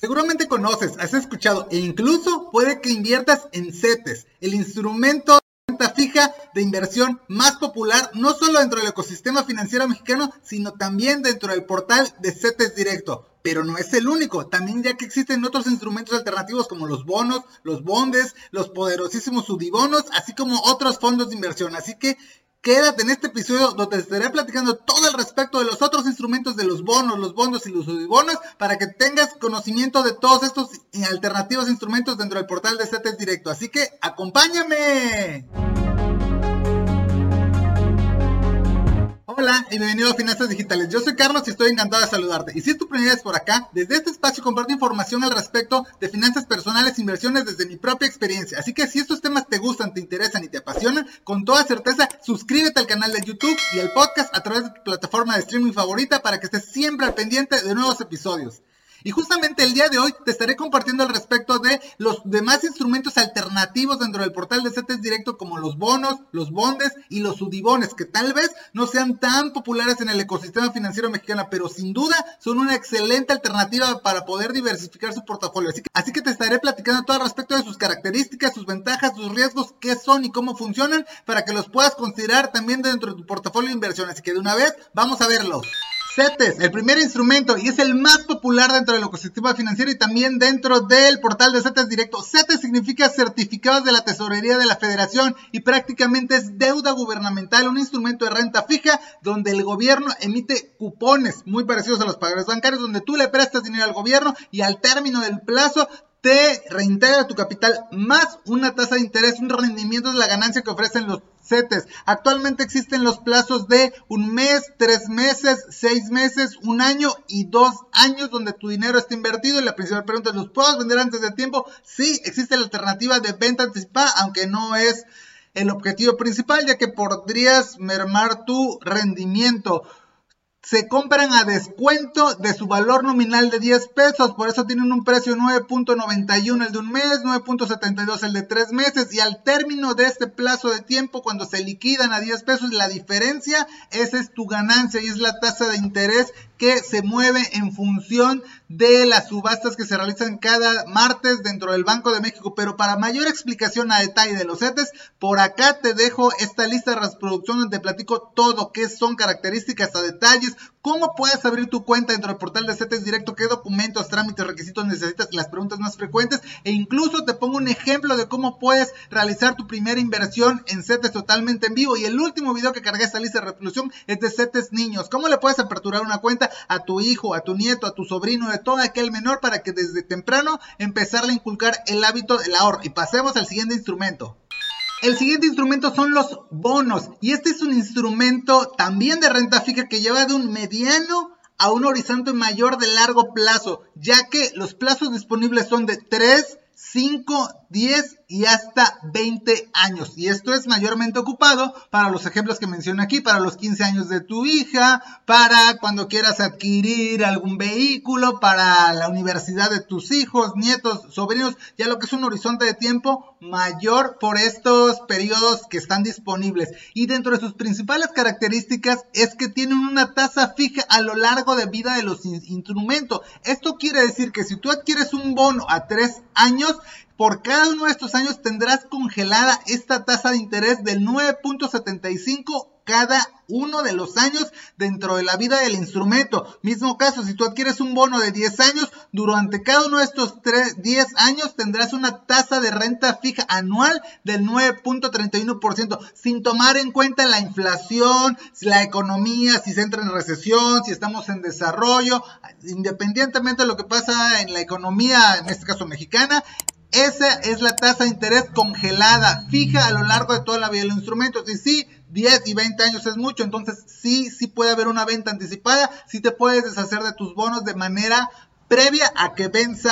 Seguramente conoces, has escuchado e incluso puede que inviertas en CETES, el instrumento de renta fija de inversión más popular no solo dentro del ecosistema financiero mexicano, sino también dentro del portal de CETES Directo. Pero no es el único, también ya que existen otros instrumentos alternativos como los bonos, los bondes, los poderosísimos subibonos, así como otros fondos de inversión. Así que Quédate en este episodio donde te estaré platicando todo el respecto de los otros instrumentos de los bonos, los bondos y los bonos para que tengas conocimiento de todos estos alternativos instrumentos dentro del portal de CETES Directo. Así que acompáñame. Y bienvenido a Finanzas Digitales. Yo soy Carlos y estoy encantado de saludarte. Y si es tu primera vez por acá, desde este espacio comparto información al respecto de finanzas personales e inversiones desde mi propia experiencia. Así que si estos temas te gustan, te interesan y te apasionan, con toda certeza suscríbete al canal de YouTube y al podcast a través de tu plataforma de streaming favorita para que estés siempre al pendiente de nuevos episodios. Y justamente el día de hoy te estaré compartiendo al respecto de los demás instrumentos alternativos dentro del portal de CETES Directo como los bonos, los bondes y los sudibones, que tal vez no sean tan populares en el ecosistema financiero mexicano, pero sin duda son una excelente alternativa para poder diversificar su portafolio. Así que, así que te estaré platicando todo al respecto de sus características, sus ventajas, sus riesgos, qué son y cómo funcionan, para que los puedas considerar también dentro de tu portafolio de inversión. Así que de una vez, vamos a verlos. CETES, el primer instrumento y es el más popular dentro del ecosistema financiero y también dentro del portal de CETES Directo. CETES significa certificados de la tesorería de la federación y prácticamente es deuda gubernamental, un instrumento de renta fija donde el gobierno emite cupones muy parecidos a los pagadores bancarios donde tú le prestas dinero al gobierno y al término del plazo te reintegra tu capital más una tasa de interés, un rendimiento de la ganancia que ofrecen los CETES. Actualmente existen los plazos de un mes, tres meses, seis meses, un año y dos años donde tu dinero está invertido. Y la principal pregunta es, ¿los puedo vender antes de tiempo? Sí, existe la alternativa de venta anticipada, aunque no es el objetivo principal, ya que podrías mermar tu rendimiento se compran a descuento de su valor nominal de 10 pesos, por eso tienen un precio 9.91 el de un mes, 9.72 el de 3 meses. Y al término de este plazo de tiempo cuando se liquidan a 10 pesos la diferencia esa es tu ganancia y es la tasa de interés que se mueve en función de las subastas que se realizan cada martes dentro del Banco de México. Pero para mayor explicación a detalle de los CETES, por acá te dejo esta lista de reproducción donde te platico todo, qué son características a detalles, cómo puedes abrir tu cuenta dentro del portal de CETES directo, qué documentos, trámites, requisitos necesitas, las preguntas más frecuentes e incluso te pongo un ejemplo de cómo puedes realizar tu primera inversión en CETES totalmente en vivo. Y el último video que cargué esta lista de reproducción es de CETES niños. ¿Cómo le puedes aperturar una cuenta? A tu hijo, a tu nieto, a tu sobrino, de todo aquel menor para que desde temprano empezarle a inculcar el hábito del ahorro. Y pasemos al siguiente instrumento. El siguiente instrumento son los bonos y este es un instrumento también de renta fija que lleva de un mediano a un horizonte mayor de largo plazo, ya que los plazos disponibles son de 3, 5, 10 y hasta 20 años. Y esto es mayormente ocupado para los ejemplos que menciono aquí, para los 15 años de tu hija, para cuando quieras adquirir algún vehículo, para la universidad de tus hijos, nietos, sobrinos, ya lo que es un horizonte de tiempo mayor por estos periodos que están disponibles. Y dentro de sus principales características es que tienen una tasa fija a lo largo de vida de los instrumentos. Esto quiere decir que si tú adquieres un bono a 3 años, por cada uno de estos años tendrás congelada esta tasa de interés del 9.75 cada uno de los años dentro de la vida del instrumento. Mismo caso, si tú adquieres un bono de 10 años, durante cada uno de estos 10 años tendrás una tasa de renta fija anual del 9.31%, sin tomar en cuenta la inflación, la economía, si se entra en recesión, si estamos en desarrollo, independientemente de lo que pasa en la economía, en este caso mexicana, esa es la tasa de interés congelada, fija a lo largo de toda la vida del instrumento. Y sí, 10 y 20 años es mucho, entonces sí, sí puede haber una venta anticipada, sí te puedes deshacer de tus bonos de manera previa a que venza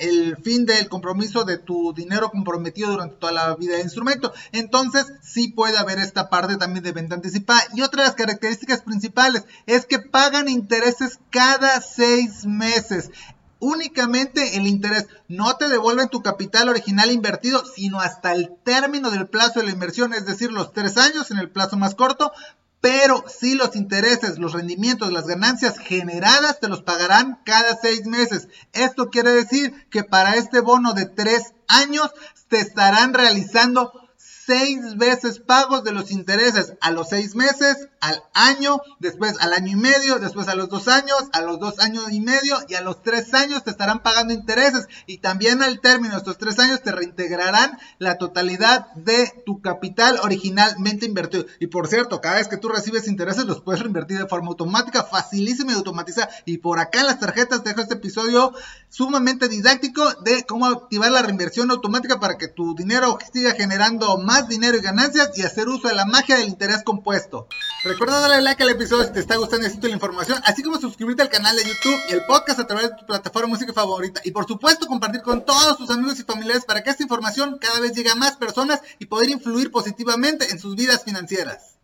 el fin del compromiso de tu dinero comprometido durante toda la vida del instrumento. Entonces, sí puede haber esta parte también de venta anticipada. Y otra de las características principales es que pagan intereses cada seis meses únicamente el interés. No te devuelven tu capital original invertido, sino hasta el término del plazo de la inversión, es decir, los tres años en el plazo más corto, pero si los intereses, los rendimientos, las ganancias generadas te los pagarán cada seis meses. Esto quiere decir que para este bono de tres años te estarán realizando seis veces pagos de los intereses a los seis meses, al año, después al año y medio, después a los dos años, a los dos años y medio y a los tres años te estarán pagando intereses y también al término de estos tres años te reintegrarán la totalidad de tu capital originalmente invertido. Y por cierto, cada vez que tú recibes intereses los puedes reinvertir de forma automática, facilísima y automatizada. Y por acá en las tarjetas dejo este episodio sumamente didáctico de cómo activar la reinversión automática para que tu dinero siga generando más dinero y ganancias y hacer uso de la magia del interés compuesto. Recuerda darle like al episodio si te está gustando y la información, así como suscribirte al canal de YouTube y el podcast a través de tu plataforma música favorita. Y por supuesto compartir con todos tus amigos y familiares para que esta información cada vez llegue a más personas y poder influir positivamente en sus vidas financieras.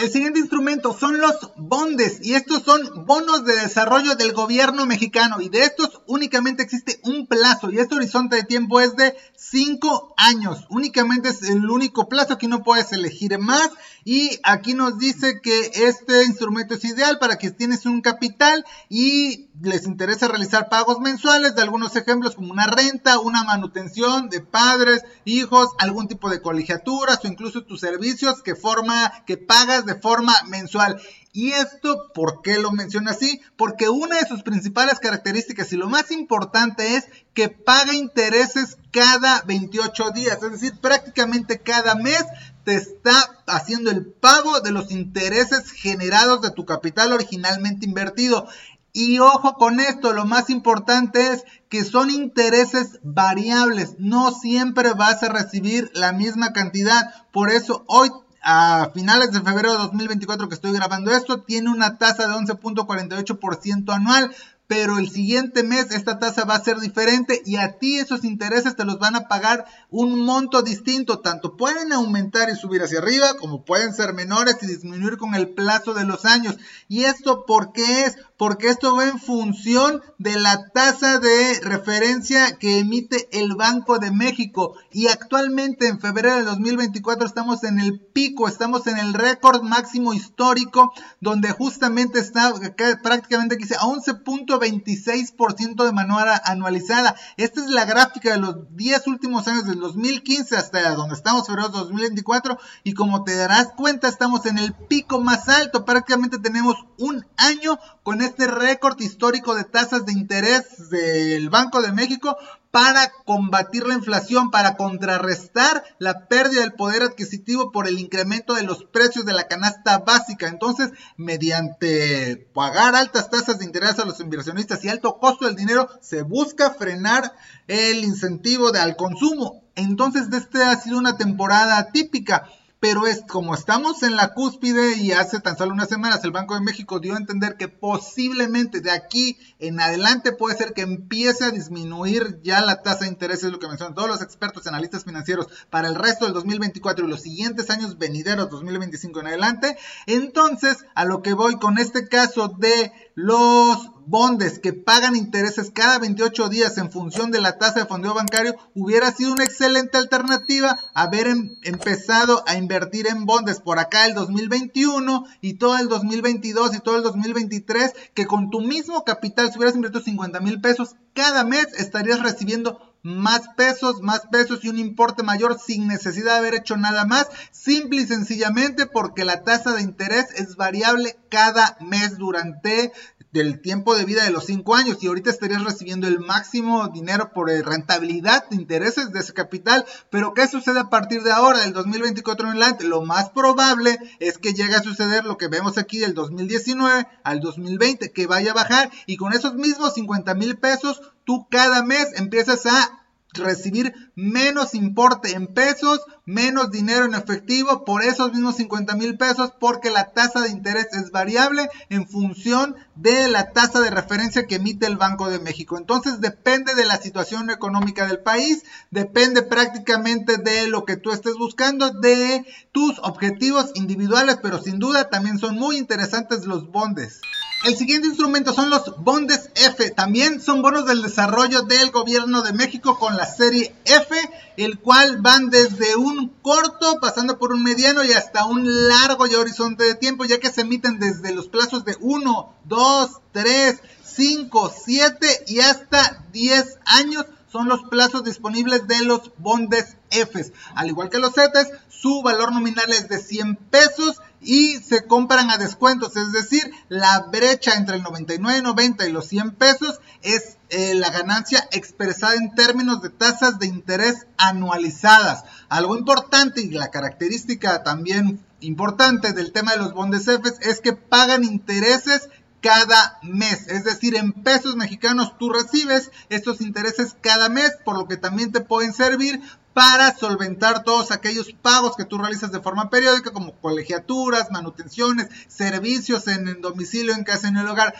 El siguiente instrumento son los bondes y estos son bonos de desarrollo del gobierno mexicano y de estos únicamente existe un plazo y este horizonte de tiempo es de 5 años. Únicamente es el único plazo que no puedes elegir más y aquí nos dice que este instrumento es ideal para que tienes un capital y les interesa realizar pagos mensuales de algunos ejemplos como una renta, una manutención de padres, hijos, algún tipo de colegiaturas o incluso tus servicios que forma que pagas forma mensual. Y esto, ¿por qué lo menciona así? Porque una de sus principales características y lo más importante es que paga intereses cada 28 días, es decir, prácticamente cada mes te está haciendo el pago de los intereses generados de tu capital originalmente invertido. Y ojo con esto, lo más importante es que son intereses variables, no siempre vas a recibir la misma cantidad. Por eso hoy a finales de febrero de 2024 que estoy grabando esto, tiene una tasa de 11.48% anual, pero el siguiente mes esta tasa va a ser diferente y a ti esos intereses te los van a pagar un monto distinto. Tanto pueden aumentar y subir hacia arriba como pueden ser menores y disminuir con el plazo de los años. ¿Y esto por qué es? Porque esto va en función de la tasa de referencia que emite el Banco de México. Y actualmente en febrero de 2024 estamos en el pico, estamos en el récord máximo histórico donde justamente está prácticamente aquí a 11. 26% de manera anualizada. Esta es la gráfica de los 10 últimos años, del 2015 hasta donde estamos, febrero de 2024. Y como te darás cuenta, estamos en el pico más alto. Prácticamente tenemos un año con este récord histórico de tasas de interés del Banco de México para combatir la inflación, para contrarrestar la pérdida del poder adquisitivo por el incremento de los precios de la canasta básica. Entonces, mediante pagar altas tasas de interés a los inversionistas y alto costo del dinero, se busca frenar el incentivo de, al consumo. Entonces, este ha sido una temporada típica pero es como estamos en la cúspide y hace tan solo unas semanas el Banco de México dio a entender que posiblemente de aquí en adelante puede ser que empiece a disminuir ya la tasa de interés, es lo que mencionan todos los expertos analistas financieros para el resto del 2024 y los siguientes años venideros 2025 en adelante. Entonces, a lo que voy con este caso de los bondes que pagan intereses cada 28 días en función de la tasa de fondeo bancario hubiera sido una excelente alternativa haber em, empezado a invertir en bondes por acá el 2021 y todo el 2022 y todo el 2023 que con tu mismo capital si hubieras invertido 50 mil pesos cada mes estarías recibiendo más pesos, más pesos y un importe mayor sin necesidad de haber hecho nada más, simple y sencillamente porque la tasa de interés es variable cada mes durante del tiempo de vida de los 5 años y ahorita estarías recibiendo el máximo dinero por eh, rentabilidad de intereses de ese capital. Pero ¿qué sucede a partir de ahora, del 2024 en adelante? Lo más probable es que llegue a suceder lo que vemos aquí del 2019 al 2020, que vaya a bajar y con esos mismos 50 mil pesos tú cada mes empiezas a recibir menos importe en pesos, menos dinero en efectivo por esos mismos 50 mil pesos porque la tasa de interés es variable en función de la tasa de referencia que emite el Banco de México. Entonces depende de la situación económica del país, depende prácticamente de lo que tú estés buscando, de tus objetivos individuales, pero sin duda también son muy interesantes los bondes. El siguiente instrumento son los bondes F. También son bonos del desarrollo del gobierno de México con la serie F, el cual van desde un corto, pasando por un mediano y hasta un largo y horizonte de tiempo, ya que se emiten desde los plazos de 1, 2, 3, 5, 7 y hasta 10 años son los plazos disponibles de los bondes F. Al igual que los CETES, su valor nominal es de 100 pesos y se compran a descuentos, es decir, la brecha entre el 99.90 y los 100 pesos es eh, la ganancia expresada en términos de tasas de interés anualizadas. Algo importante y la característica también importante del tema de los bondes F es que pagan intereses cada mes. Es decir, en pesos mexicanos tú recibes estos intereses cada mes, por lo que también te pueden servir para solventar todos aquellos pagos que tú realizas de forma periódica, como colegiaturas, manutenciones, servicios en el domicilio, en casa, en el hogar.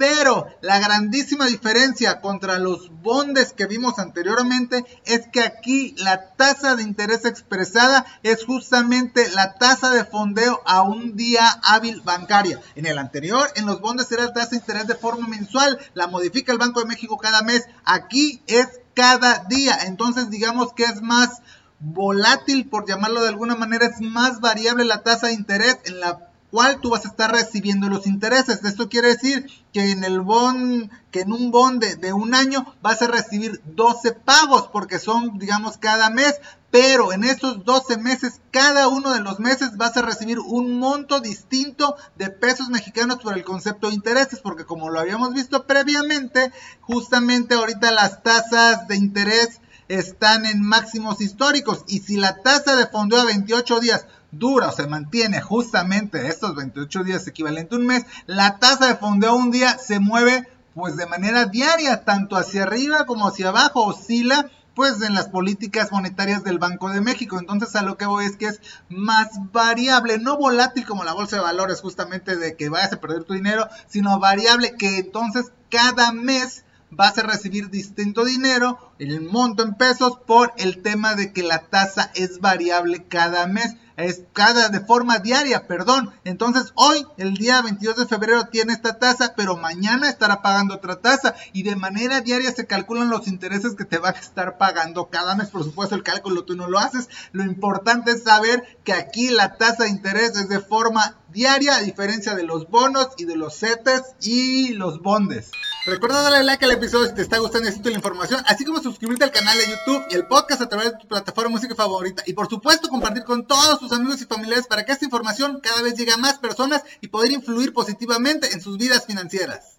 Pero la grandísima diferencia contra los bondes que vimos anteriormente es que aquí la tasa de interés expresada es justamente la tasa de fondeo a un día hábil bancaria. En el anterior, en los bondes era la tasa de interés de forma mensual, la modifica el Banco de México cada mes. Aquí es cada día. Entonces digamos que es más volátil, por llamarlo de alguna manera, es más variable la tasa de interés en la cual tú vas a estar recibiendo los intereses. Esto quiere decir que en el bond, que en un bond de, un año vas a recibir 12 pagos porque son, digamos, cada mes. Pero en esos 12 meses, cada uno de los meses vas a recibir un monto distinto de pesos mexicanos por el concepto de intereses, porque como lo habíamos visto previamente, justamente ahorita las tasas de interés están en máximos históricos y si la tasa de fondeo a 28 días dura o se mantiene justamente estos 28 días equivalente a un mes, la tasa de fondeo un día se mueve pues de manera diaria, tanto hacia arriba como hacia abajo, oscila pues en las políticas monetarias del Banco de México. Entonces a lo que voy es que es más variable, no volátil como la bolsa de valores justamente de que vayas a perder tu dinero, sino variable que entonces cada mes vas a recibir distinto dinero, el monto en pesos, por el tema de que la tasa es variable cada mes es cada de forma diaria, perdón. Entonces hoy, el día 22 de febrero, tiene esta tasa, pero mañana estará pagando otra tasa y de manera diaria se calculan los intereses que te va a estar pagando cada mes. Por supuesto, el cálculo tú no lo haces. Lo importante es saber que aquí la tasa de interés es de forma diaria, a diferencia de los bonos y de los CETES y los bondes. Recuerda darle like al episodio si te está gustando y la información, así como suscribirte al canal de YouTube y el podcast a través de tu plataforma de música favorita. Y por supuesto compartir con todos tus amigos y familiares para que esta información cada vez llegue a más personas y poder influir positivamente en sus vidas financieras.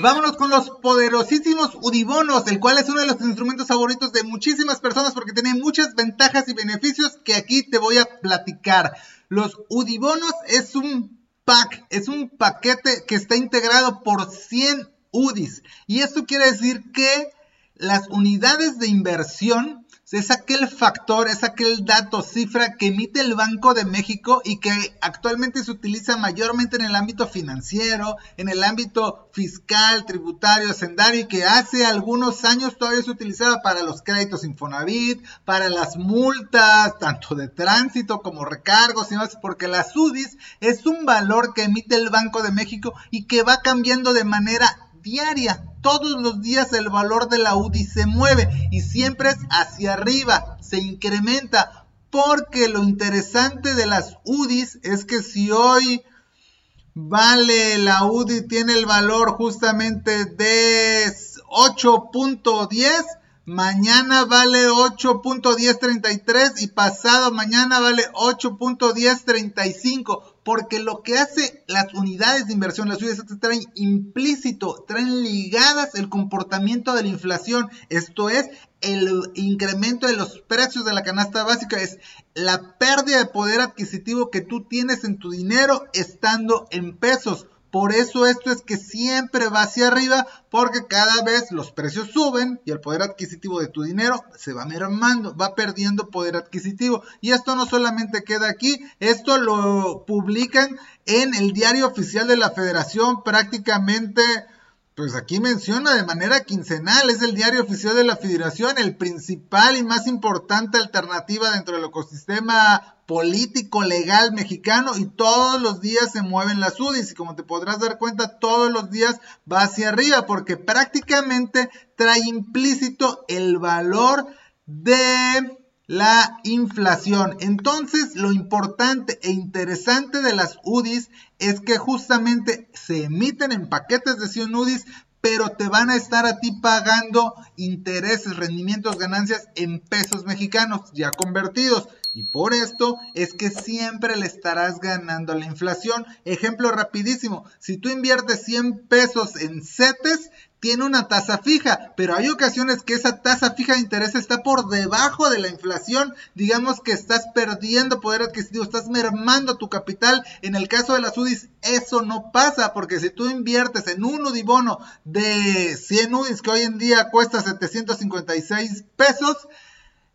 Vámonos con los poderosísimos Udibonos, el cual es uno de los instrumentos favoritos de muchísimas personas porque tiene muchas ventajas y beneficios que aquí te voy a platicar. Los Udibonos es un pack, es un paquete que está integrado por 100 UDIs. Y esto quiere decir que las unidades de inversión es aquel factor, es aquel dato, cifra que emite el Banco de México y que actualmente se utiliza mayormente en el ámbito financiero, en el ámbito fiscal, tributario, hacendario y que hace algunos años todavía se utilizaba para los créditos Infonavit, para las multas, tanto de tránsito como recargos y más, porque la SUDIS es un valor que emite el Banco de México y que va cambiando de manera diaria. Todos los días el valor de la UDI se mueve y siempre es hacia arriba, se incrementa. Porque lo interesante de las UDIs es que si hoy vale la UDI tiene el valor justamente de 8.10, mañana vale 8.1033 y pasado mañana vale 8.1035 porque lo que hace las unidades de inversión, las UDIs traen implícito, traen ligadas el comportamiento de la inflación, esto es el incremento de los precios de la canasta básica, es la pérdida de poder adquisitivo que tú tienes en tu dinero estando en pesos. Por eso esto es que siempre va hacia arriba porque cada vez los precios suben y el poder adquisitivo de tu dinero se va mermando, va perdiendo poder adquisitivo. Y esto no solamente queda aquí, esto lo publican en el diario oficial de la federación prácticamente pues aquí menciona de manera quincenal, es el diario oficial de la federación, el principal y más importante alternativa dentro del ecosistema político legal mexicano y todos los días se mueven las UDIs y como te podrás dar cuenta todos los días va hacia arriba porque prácticamente trae implícito el valor de la inflación. Entonces, lo importante e interesante de las UDIs es que justamente se emiten en paquetes de 100 UDIs, pero te van a estar a ti pagando intereses, rendimientos, ganancias en pesos mexicanos ya convertidos. Y por esto es que siempre le estarás ganando a la inflación. Ejemplo rapidísimo, si tú inviertes 100 pesos en CETES, tiene una tasa fija, pero hay ocasiones que esa tasa fija de interés está por debajo de la inflación. Digamos que estás perdiendo poder adquisitivo, estás mermando tu capital. En el caso de las UDIs, eso no pasa, porque si tú inviertes en un UDIBono de 100 UDIs que hoy en día cuesta 756 pesos,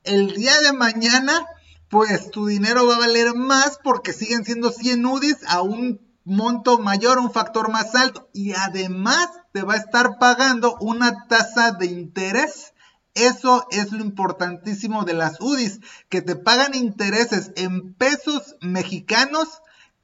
el día de mañana, pues tu dinero va a valer más porque siguen siendo 100 UDIs a un monto mayor, un factor más alto y además te va a estar pagando una tasa de interés. Eso es lo importantísimo de las UDIs, que te pagan intereses en pesos mexicanos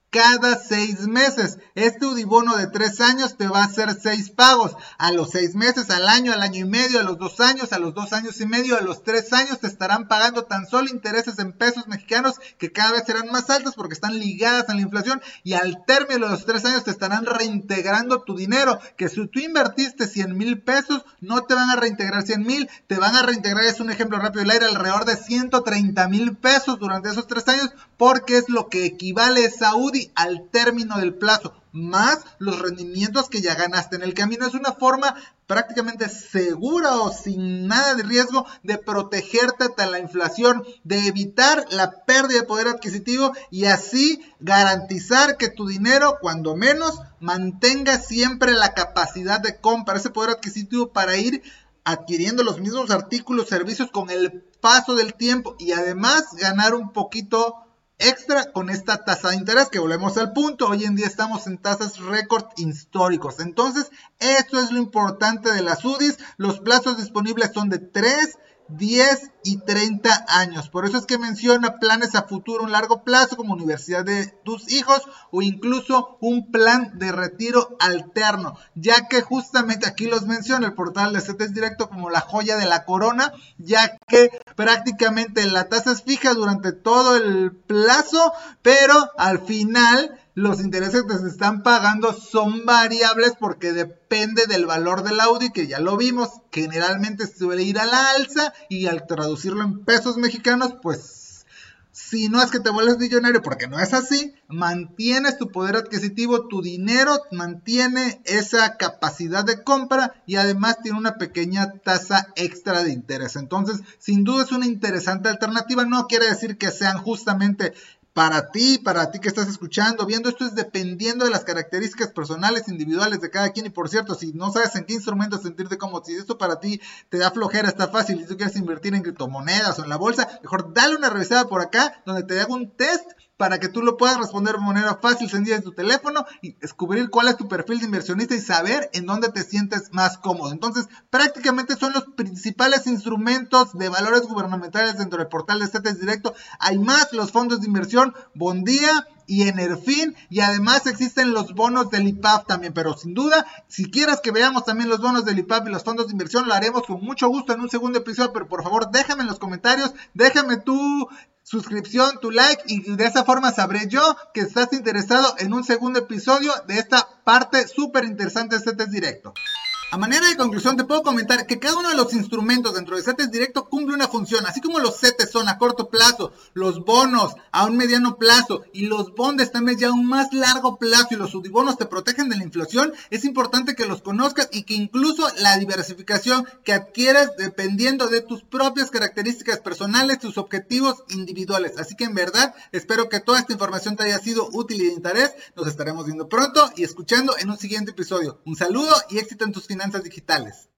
cada seis meses. Este Udibono de tres años te va a hacer seis pagos. A los seis meses, al año, al año y medio, a los dos años, a los dos años y medio, a los tres años te estarán pagando tan solo intereses en pesos mexicanos que cada vez serán más altos porque están ligadas a la inflación y al término de los tres años te estarán reintegrando tu dinero. Que si tú invertiste 100 mil pesos, no te van a reintegrar 100 mil, te van a reintegrar, es un ejemplo rápido del aire, alrededor de 130 mil pesos durante esos tres años porque es lo que equivale a Al término del plazo, más los rendimientos que ya ganaste en el camino. Es una forma prácticamente segura o sin nada de riesgo de protegerte ante la inflación, de evitar la pérdida de poder adquisitivo y así garantizar que tu dinero, cuando menos, mantenga siempre la capacidad de compra, ese poder adquisitivo para ir adquiriendo los mismos artículos, servicios con el paso del tiempo y además ganar un poquito extra con esta tasa de interés que volvemos al punto. Hoy en día estamos en tasas récord históricos. Entonces, esto es lo importante de las UDIs. Los plazos disponibles son de 3 10 y 30 años. Por eso es que menciona planes a futuro, un largo plazo, como universidad de tus hijos o incluso un plan de retiro alterno, ya que justamente aquí los menciona el portal de CETES Directo como la joya de la corona, ya que prácticamente la tasa es fija durante todo el plazo, pero al final los intereses que se están pagando son variables porque depende del valor del Audi, que ya lo vimos, generalmente suele ir a la alza y al traducirlo en pesos mexicanos, pues si no es que te vuelves millonario, porque no es así, mantienes tu poder adquisitivo, tu dinero mantiene esa capacidad de compra y además tiene una pequeña tasa extra de interés. Entonces, sin duda es una interesante alternativa. No quiere decir que sean justamente para ti, para ti que estás escuchando, viendo esto es dependiendo de las características personales, individuales de cada quien. Y por cierto, si no sabes en qué instrumento sentirte como si esto para ti te da flojera, está fácil y tú quieres invertir en criptomonedas o en la bolsa, mejor dale una revisada por acá donde te hago un test para que tú lo puedas responder de manera fácil, sencilla en tu teléfono y descubrir cuál es tu perfil de inversionista y saber en dónde te sientes más cómodo. Entonces, prácticamente son los principales instrumentos de valores gubernamentales dentro del portal de CETES Directo. Hay más los fondos de inversión, Bondía y Enerfin y además existen los bonos del IPAF también, pero sin duda, si quieres que veamos también los bonos del IPAF y los fondos de inversión, lo haremos con mucho gusto en un segundo episodio, pero por favor déjame en los comentarios, déjame tu suscripción, tu like y de esa forma sabré yo que estás interesado en un segundo episodio de esta parte súper interesante de este directo. A manera de conclusión, te puedo comentar que cada uno de los instrumentos dentro de CETES Directo cumple una función, así como los CETES son a corto plazo, los bonos a un mediano plazo y los bondes también ya a un más largo plazo y los subibonos te protegen de la inflación, es importante que los conozcas y que incluso la diversificación que adquieres dependiendo de tus propias características personales, tus objetivos individuales. Así que en verdad espero que toda esta información te haya sido útil y de interés. Nos estaremos viendo pronto y escuchando en un siguiente episodio. Un saludo y éxito en tus finanzas finanzas digitales.